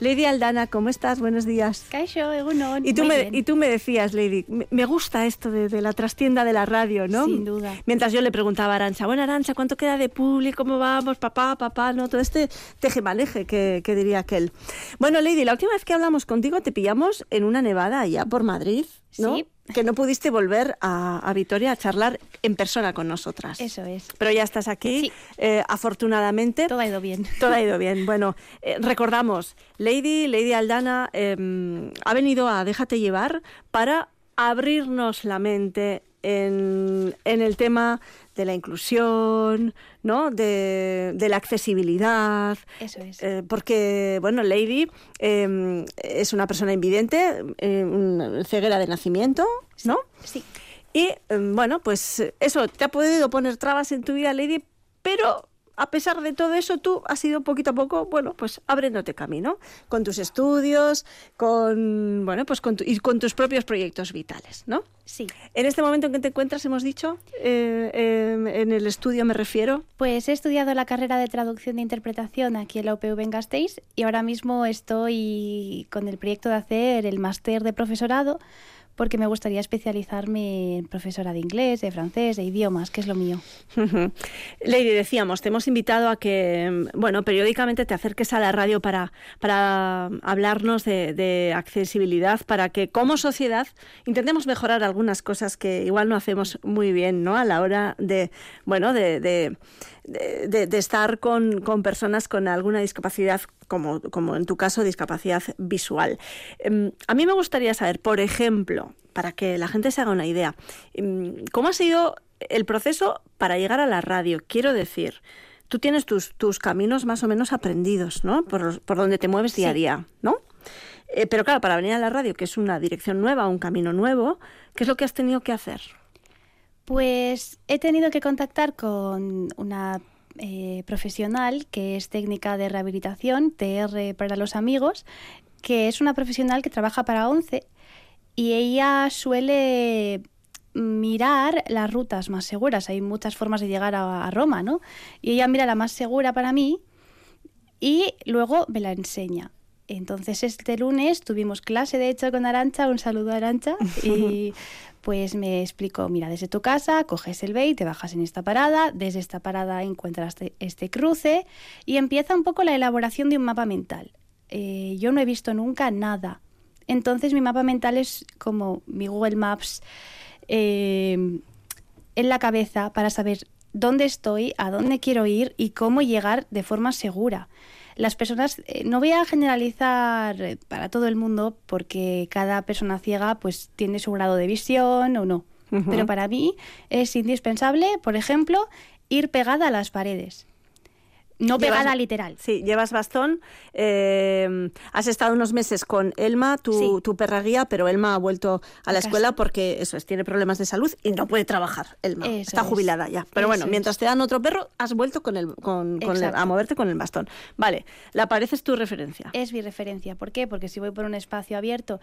Lady Aldana, ¿cómo estás? Buenos días. Kaixo, egunon. Y tú, Muy me, bien. y tú me decías, Lady, me, me gusta esto de, de la trastienda de la radio, ¿no? Sin duda. Mientras yo le preguntaba a Arancha, bueno, Arancha, ¿cuánto queda de público? ¿Cómo vamos? Papá, papá, ¿no? Todo este tejemaneje que, que diría aquel. Bueno, Lady, la última vez que hablamos contigo te pillamos en una nevada allá por Madrid, ¿no? Sí. Que no pudiste volver a, a Vitoria a charlar en persona con nosotras. Eso es. Pero ya estás aquí, Sí. eh, afortunadamente. Todo ha ido bien. Todo ha ido bien. Bueno, eh, recordamos, Lady, Lady Aldana eh, ha venido a Déjate llevar para abrirnos la mente en, en el tema de la inclusión, ¿no? De, de la accesibilidad. Eso es. Eh, porque, bueno, Lady eh, es una persona invidente, eh, ceguera de nacimiento, ¿no? Sí. Y eh, bueno, pues eso, te ha podido poner trabas en tu vida, Lady, pero a pesar de todo eso, tú has ido poquito a poco, bueno, pues abriéndote camino con tus estudios, con, bueno, pues con tu- y con tus propios proyectos vitales, ¿no? Sí. En este momento en que te encuentras, hemos dicho, eh, eh, en el estudio me refiero, Pues he estudiado la carrera de traducción e interpretación aquí en la UPV en Gasteiz y ahora mismo estoy con el proyecto de hacer el máster de profesorado porque me gustaría especializarme en profesora de inglés, de francés, de idiomas, que es lo mío. Lady, decíamos, te hemos invitado a que, bueno, periódicamente te acerques a la radio para, para hablarnos de, accesibilidad, para que como sociedad intentemos mejorar algunas cosas que igual no hacemos muy bien, ¿no? A la hora de, bueno, de, de- estar con, con personas con alguna discapacidad, como, como en tu caso, discapacidad visual. Em, A mí me gustaría saber, por ejemplo, para que la gente se haga una idea, em, ¿cómo ha sido el proceso para llegar a la radio? Quiero decir, tú tienes tus, tus caminos más o menos aprendidos, ¿no? Por, por donde te mueves día a día, ¿no? Eh, pero claro, para venir a la radio, que es una dirección nueva, un camino nuevo, ¿qué es lo que has tenido que hacer? Pues he tenido que contactar con una eh, profesional que es técnica de rehabilitación, TR para los amigos, que es una profesional que trabaja para ONCE y ella suele mirar las rutas más seguras. Hay muchas formas de llegar a, a Roma, ¿no? Y ella mira la más segura para mí y luego me la enseña. Entonces este lunes tuvimos clase de hecho con Arancha, un saludo a Arancha, y pues me explicó, mira, desde tu casa coges el BEI, te bajas en esta parada, desde esta parada encuentras este, este cruce y empieza un poco la elaboración de un mapa mental. Eh, yo no he visto nunca nada. Entonces mi mapa mental es como mi Google Maps eh, en la cabeza para saber dónde estoy, a dónde quiero ir y cómo llegar de forma segura. Las personas, eh, no voy a generalizar eh, para todo el mundo porque cada persona ciega pues tiene su grado de visión o no. Pero para mí es indispensable, por ejemplo, ir pegada a las paredes. No Llevas- pegada literal. Sí, llevas bastón. eh, has estado unos meses con Elma, tu, Sí. tu perra guía, pero Elma ha vuelto a la escuela porque eso es, tiene problemas de salud y no puede trabajar. Elma Eso está es. jubilada ya. Pero bueno, es. mientras te dan otro perro, has vuelto con el, con, con el- a moverte con el bastón. Vale, la pared es tu referencia. Es mi referencia. ¿Por qué? Porque si voy por un espacio abierto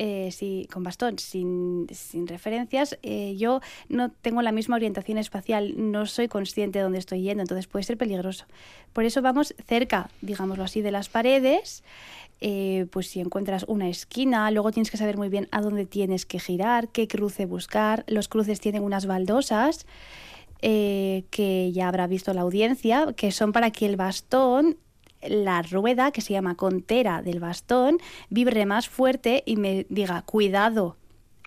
eh, si, con bastón, sin, sin referencias, eh, yo no tengo la misma orientación espacial, no soy consciente de dónde estoy yendo, entonces puede ser peligroso. Por eso vamos cerca, digámoslo así, de las paredes. eh, pues si encuentras una esquina, luego tienes que saber muy bien a dónde tienes que girar, qué cruce buscar. Los cruces tienen unas baldosas eh, que ya habrá visto la audiencia, que son para que el bastón, la rueda que se llama contera del bastón, vibre más fuerte y me diga, cuidado,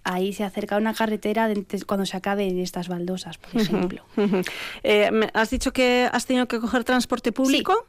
ahí se acerca una carretera cuando se acaben estas baldosas, por ejemplo. Eh, me- has dicho que has tenido que coger transporte público.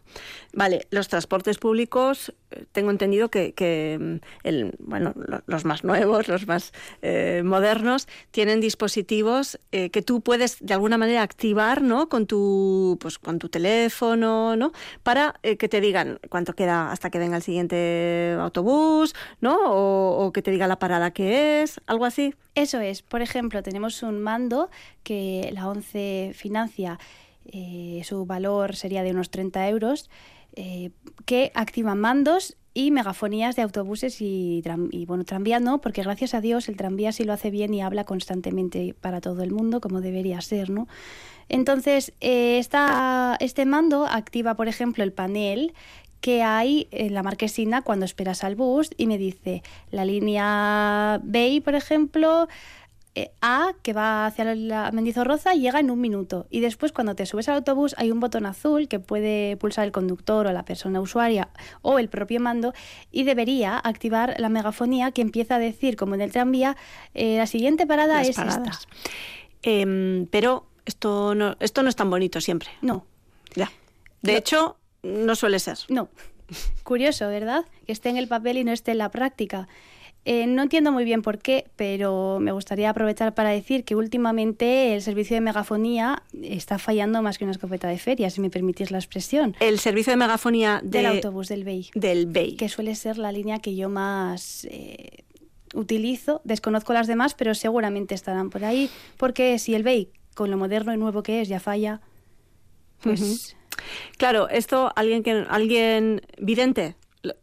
Vale, los transportes públicos, tengo entendido que, mm, el, bueno, lo- los más nuevos, los más eh, modernos, tienen dispositivos eh, que tú puedes de alguna manera activar, ¿no? Con tu, pues, con tu teléfono, ¿no? Para eh, que te digan cuánto queda hasta que venga el siguiente autobús, ¿no? O, que te diga la parada que es, algo así. Eso es, por ejemplo, tenemos un mando que la ONCE financia, su valor sería de unos 30 euros, eh, que activa mandos y megafonías de autobuses y, bueno, tranvía no, porque gracias a Dios el tranvía sí lo hace bien y habla constantemente para todo el mundo, como debería ser, ¿no? Entonces, eh, esta- este mando activa, por ejemplo, el panel que hay en la marquesina cuando esperas al bus y me dice la línea B, por ejemplo, A que va hacia la Mendizorroza llega en un minuto y después cuando te subes al autobús hay un botón azul que puede pulsar el conductor o la persona usuaria o el propio mando y debería activar la megafonía que empieza a decir como en el tranvía eh, la siguiente parada es esta. Em, pero esto no, esto no es tan bonito siempre. No. Ya. De hecho, no suele ser. No. Curioso, ¿verdad? Que esté en el papel y no esté en la práctica. Eh, no entiendo muy bien por qué, pero me gustaría aprovechar para decir que últimamente el servicio de megafonía está fallando más que una escopeta de feria, si me permitís la expresión. El servicio de megafonía del autobús del BEI. Del BEI. Que suele ser la línea que yo más eh, utilizo. Desconozco las demás, pero seguramente estarán por ahí, porque si el BEI, con lo moderno y nuevo que es, ya falla, pues... Claro, esto alguien que alguien vidente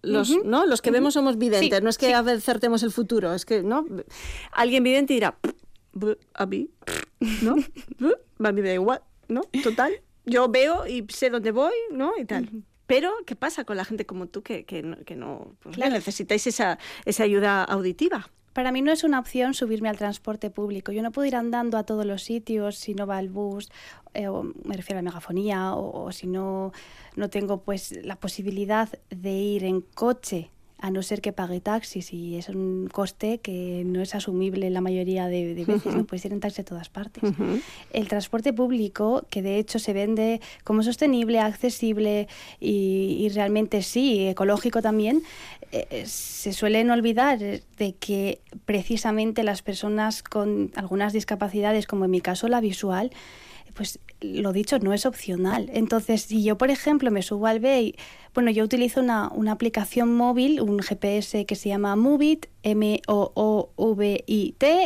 los, ¿no? los que vemos somos videntes, no es que acertemos el futuro, es que ¿no? alguien vidente dirá, a mí, ¿no? a mí da igual, ¿no? Total, yo veo y sé dónde voy, ¿no? Y tal. Pero, ¿qué pasa con la gente como tú que, que no, que no pues, necesitáis esa, esa ayuda auditiva? Para mí no es una opción subirme al transporte público. Yo no puedo ir andando a todos los sitios si no va el bus, eh, o me refiero a la megafonía, o, si no, no tengo pues la posibilidad de ir en coche a no ser que pague taxis y es un coste que no es asumible la mayoría de, veces, no puedes ir en taxi a todas partes. El transporte público, que de hecho se vende como sostenible, accesible y, realmente sí, ecológico también, eh, eh, se suelen olvidar de que precisamente las personas con algunas discapacidades, como en mi caso la visual, pues lo dicho, no es opcional. Entonces, si yo, por ejemplo, me subo al BEI, bueno, yo utilizo una, una aplicación móvil, un GPS que se llama Movit, M-O-O-V-I-T,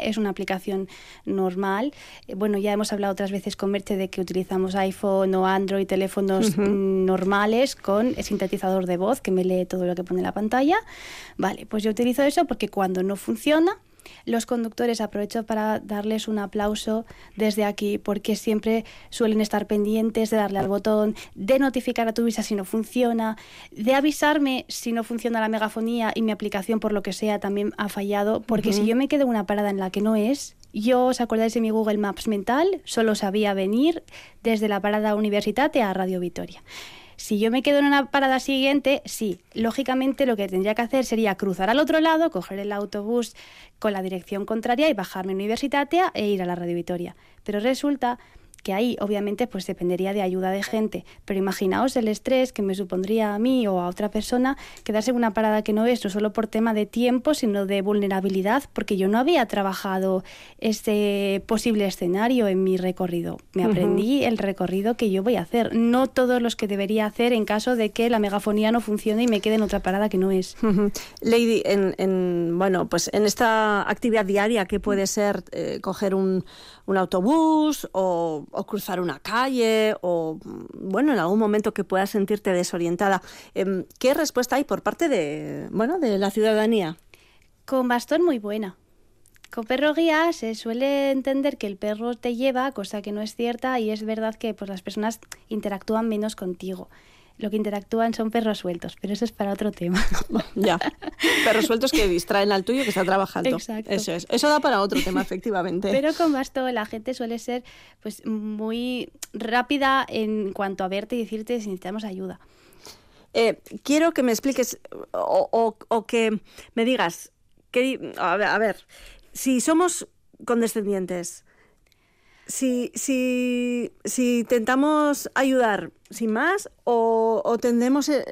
es una aplicación normal. Eh, bueno, ya hemos hablado otras veces con Merche de que utilizamos iPhone o Android, teléfonos normales con sintetizador de voz que me lee todo lo que pone en la pantalla. Vale, pues yo utilizo eso porque cuando no funciona, los conductores aprovecho para darles un aplauso desde aquí porque siempre suelen estar pendientes de darle al botón, de notificar a tu visa si no funciona, de avisarme si no funciona la megafonía y mi aplicación por lo que sea también ha fallado, porque si yo me quedo en una parada en la que no es, yo, ¿os acordáis de mi Google Maps mental? Solo sabía venir desde la parada Universitate a Radio Vitoria. Si yo me quedo en una parada siguiente, sí, lógicamente lo que tendría que hacer sería cruzar al otro lado, coger el autobús con la dirección contraria y bajarme a Universitatea e ir a la Radio Vitoria. Pero resulta que ahí obviamente pues dependería de ayuda de gente, pero imaginaos el estrés que me supondría a mí o a otra persona quedarse en una parada que no es, no solo por tema de tiempo, sino de vulnerabilidad, porque yo no había trabajado este posible escenario en mi recorrido. Me aprendí el recorrido que yo voy a hacer, no todos los que debería hacer en caso de que la megafonía no funcione y me quede en otra parada que no es. Lady, en, bueno, pues en esta actividad diaria que puede ser eh, coger un, un autobús o o cruzar una calle o, bueno, en algún momento que puedas sentirte desorientada. Em, ¿Qué respuesta hay por parte de, bueno, de la ciudadanía? Con bastón muy buena. Con perro guía se suele entender que el perro te lleva, cosa que no es cierta, y es verdad que pues, las personas interactúan menos contigo lo que interactúan son perros sueltos, pero eso es para otro tema. ya, perros sueltos que distraen al tuyo que está trabajando. Exacto. Eso es. Eso da para otro tema, efectivamente. Pero con Basto la gente suele ser pues muy rápida en cuanto a verte y decirte si necesitamos ayuda. Eh, quiero que me expliques o, que me digas, que, a ver, a ver, si somos condescendientes, si, si, si intentamos ayudar sin más o, tendemos eh,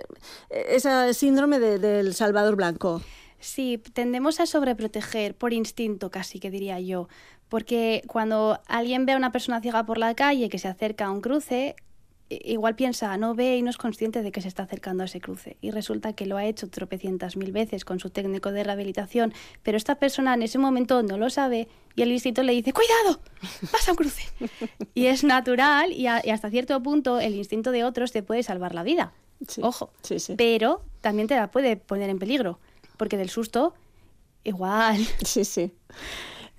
ese síndrome del Salvador Blanco. Sí, tendemos a sobreproteger por instinto, casi que diría yo, porque cuando alguien ve a una persona ciega por la calle que se acerca a un cruce, igual piensa, no ve y no es consciente de que se está acercando a ese cruce. Y resulta que lo ha hecho tropecientas mil veces con su técnico de rehabilitación, pero esta persona en ese momento no lo sabe y el instinto le dice, cuidado, pasa un cruce. y es natural y, hasta cierto punto el instinto de otros te puede salvar la vida. Ojo, pero también te la puede poner en peligro, porque del susto, igual. Sí, sí.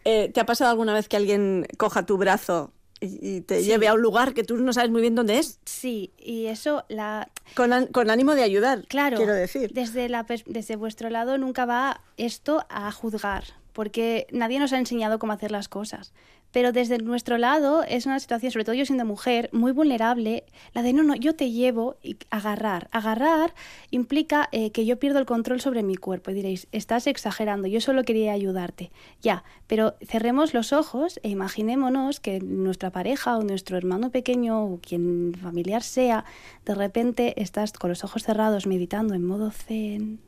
Eh, ¿Te ha pasado alguna vez que alguien coja tu brazo y te lleve a un lugar que tú no sabes muy bien dónde es. Sí, y eso la... Con, con ánimo de ayudar, claro, quiero decir. Desde, la, desde vuestro lado nunca va esto a juzgar, porque nadie nos ha enseñado cómo hacer las cosas. Pero desde nuestro lado es una situación, sobre todo yo siendo mujer, muy vulnerable, la de no, no, yo te llevo y agarrar. Agarrar implica eh, que yo pierdo el control sobre mi cuerpo y diréis, estás exagerando, yo solo quería ayudarte. Ya, pero cerremos los ojos e imaginémonos que nuestra pareja o nuestro hermano pequeño o quien familiar sea, de repente estás con los ojos cerrados meditando en modo zen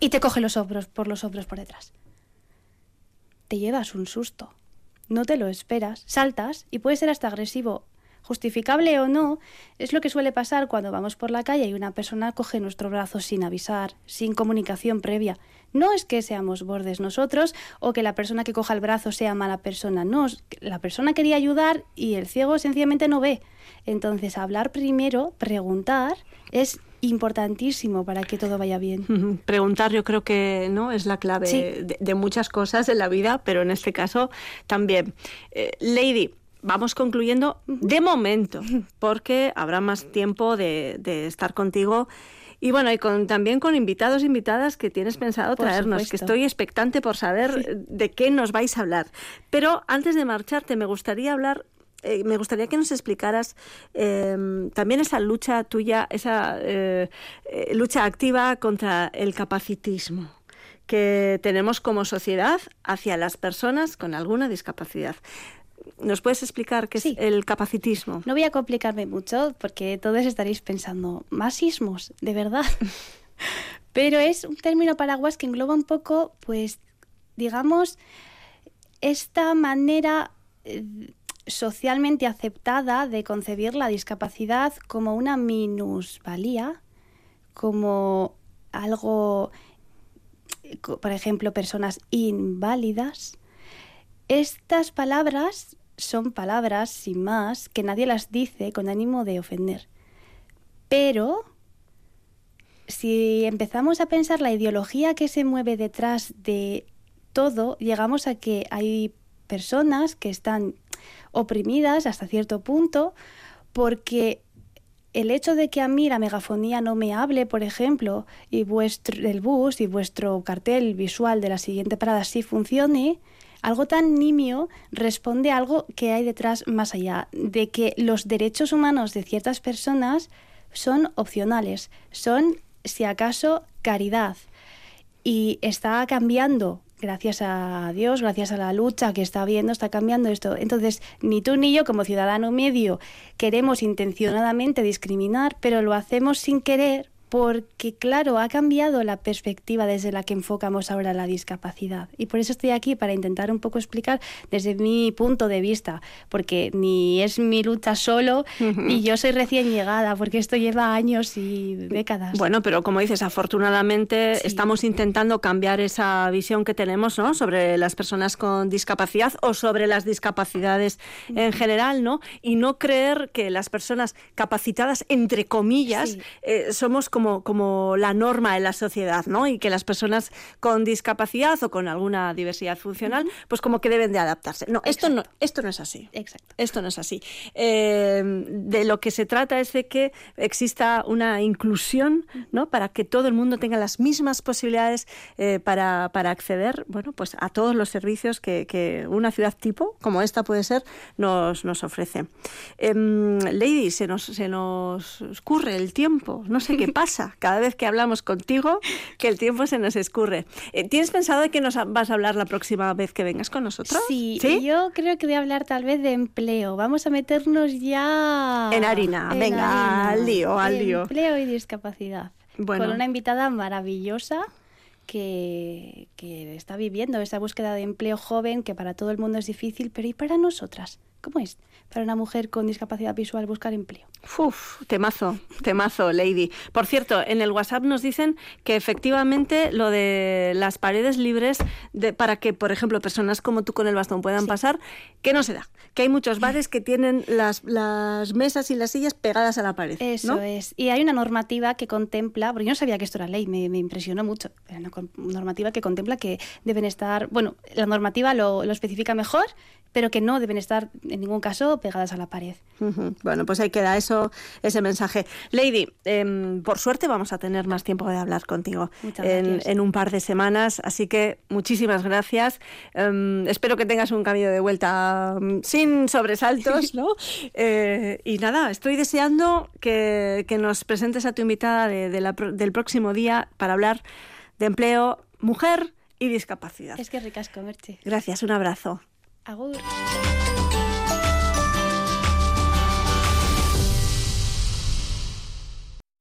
y te coge los hombros por los hombros por detrás. Te llevas un susto no te lo esperas, saltas y puede ser hasta agresivo. Justificable o no, es lo que suele pasar cuando vamos por la calle y una persona coge nuestro brazo sin avisar, sin comunicación previa. No es que seamos bordes nosotros o que la persona que coja el brazo sea mala persona, no, la persona quería ayudar y el ciego sencillamente no ve. Entonces, hablar primero, preguntar, es importantísimo para que todo vaya bien. Preguntar yo creo que no es la clave de, muchas cosas en la vida, pero en este caso también. Eh, Lady, vamos concluyendo de momento, porque habrá más tiempo de, estar contigo. Y bueno, y con, también con invitados e invitadas que tienes pensado traernos, que estoy expectante por saber de qué nos vais a hablar. Pero antes de marcharte, me gustaría hablar eh, me gustaría que nos explicaras em, también esa lucha tuya, esa eh, eh, lucha activa contra el capacitismo que tenemos como sociedad hacia las personas con alguna discapacidad. ¿Nos puedes explicar qué es el capacitismo? No voy a complicarme mucho porque todos estaréis pensando, masismos, de verdad. Pero es un término paraguas que engloba un poco, pues, digamos, esta manera socialmente aceptada de concebir la discapacidad como una minusvalía, como algo, por ejemplo, personas inválidas. Estas palabras son palabras, sin más, que nadie las dice con ánimo de ofender. Pero si empezamos a pensar la ideología que se mueve detrás de todo, llegamos a que hay personas que están oprimidas hasta cierto punto porque el hecho de que a mí la megafonía no me hable, por ejemplo, y vuestro, del bus y vuestro cartel visual de la siguiente parada sí funcione, algo tan nimio responde a algo que hay detrás más allá, de que los derechos humanos de ciertas personas son opcionales, son, si acaso, caridad. Y está cambiando gracias a Dios, gracias a la lucha que está habiendo, está cambiando esto. Entonces, ni tú ni yo como ciudadano medio queremos intencionadamente discriminar, pero lo hacemos sin querer porque claro, ha cambiado la perspectiva desde la que enfocamos ahora la discapacidad. Y por eso estoy aquí, para intentar un poco explicar desde mi punto de vista, porque ni es mi lucha solo, y yo soy recién llegada, porque esto lleva años y décadas. Bueno, pero como dices, afortunadamente estamos intentando cambiar esa visión que tenemos ¿no? sobre las personas con discapacidad o sobre las discapacidades en general, ¿no? Y no creer que las personas capacitadas, entre comillas, eh, somos como como, la norma en la sociedad, ¿no? Y que las personas con discapacidad o con alguna diversidad funcional, pues como que deben de adaptarse. No, esto no, esto no es así. Exacto. Esto no es así. Eh, de lo que se trata es de que exista una inclusión, ¿no? Para que todo el mundo tenga las mismas posibilidades eh, para, acceder, bueno, pues a todos los servicios que, una ciudad tipo, como esta puede ser, nos, nos ofrece. Em, Lady, se nos, se nos escurre el tiempo, no sé qué pasa cada vez que hablamos contigo que el tiempo se nos escurre. Eh, ¿Tienes pensado de que nos vas a hablar la próxima vez que vengas con nosotros? Sí, yo creo que voy a hablar tal vez de empleo. Vamos a meternos ya... En harina, venga, al lío, al lío. Empleo y discapacidad. Con una invitada maravillosa que, que, está viviendo esa búsqueda de empleo joven que para todo el mundo es difícil, pero ¿y para nosotras? ¿Cómo es para una mujer con discapacidad visual buscar empleo? Uf, temazo, temazo, Lady. Por cierto, en el WhatsApp nos dicen que efectivamente lo de las paredes libres de, para que, por ejemplo, personas como tú con el bastón puedan pasar, que no se da. Que hay muchos bares que tienen las, las mesas y las sillas pegadas a la pared. Eso es. Y hay una normativa que contempla, porque yo no sabía que esto era ley, me, impresionó mucho, pero una normativa que contempla que deben estar, bueno, la normativa lo, lo especifica mejor, pero que no deben estar en ningún caso pegadas a la pared. Bueno, pues ahí queda eso, ese mensaje. Lady, em, por suerte vamos a tener más tiempo de hablar contigo en, un par de semanas, así que muchísimas gracias. Em, espero que tengas un cambio de vuelta mm, sin sobresaltos, ¿no? Eh, y nada, estoy deseando que, nos presentes a tu invitada del próximo día para hablar de empleo, mujer y discapacidad. Es que ricasco, Merche. Gracias, un abrazo. Agur.